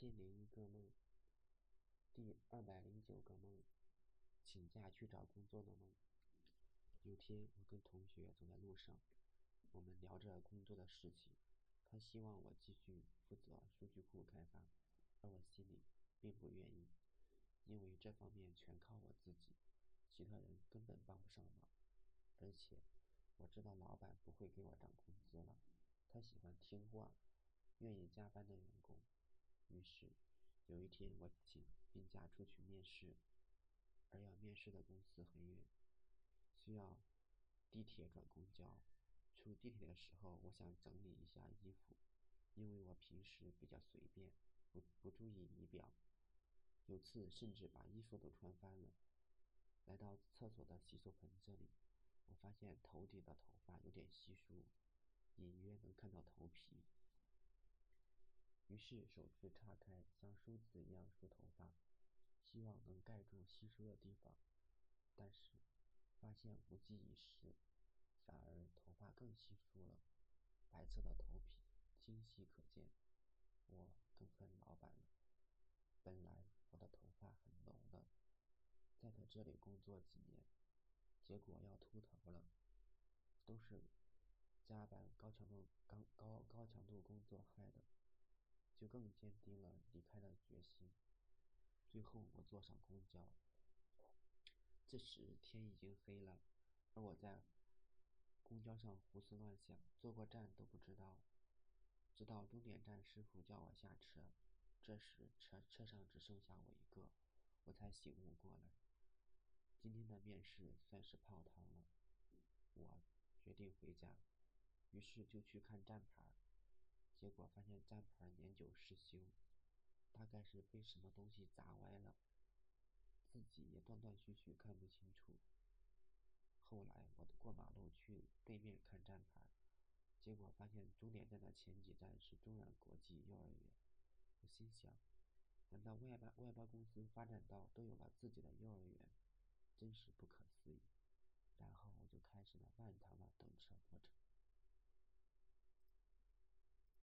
千零一个梦，第二百零九个梦，请假去找工作的梦。有天，我跟同学走在路上，我们聊着工作的事情。他希望我继续负责数据库开发，而我心里并不愿意，因为这方面全靠我自己，其他人根本帮不上忙。而且，我知道老板不会给我涨工资了，他喜欢听话、愿意加班的员工。于是，有一天我请病假出去面试，而要面试的公司很远，需要地铁转公交。出地铁的时候，我想整理一下衣服，因为我平时比较随便，不不注意仪表，有次甚至把衣服都穿翻了。来到厕所的洗手盆这里，我发现头顶的头发有点稀疏，隐约能看到头皮。于是手指岔开，像梳子一样梳头发，希望能盖住稀疏的地方，但是发现无济于事，反而头发更稀疏了，白色的头皮清晰可见。我更恨老板了，本来我的头发很浓的，在他这里工作几年，结果要秃头了，都是加班高强度高高高强度工作害。就更坚定了离开的决心。最后，我坐上公交。这时天已经黑了，而我在公交上胡思乱想，坐过站都不知道。直到终点站师傅叫我下车，这时车车上只剩下我一个，我才醒悟过来。今天的面试算是泡汤了。我决定回家，于是就去看站牌。结果发现站牌年久失修，大概是被什么东西砸歪了，自己也断断续续看不清楚。后来我过马路去对面看站牌，结果发现终点站的前几站是中软国际幼儿园。我心想，难道外包外包公司发展到都有了自己的幼儿园？真是不可思议。然后我就开始了漫长的等车过程。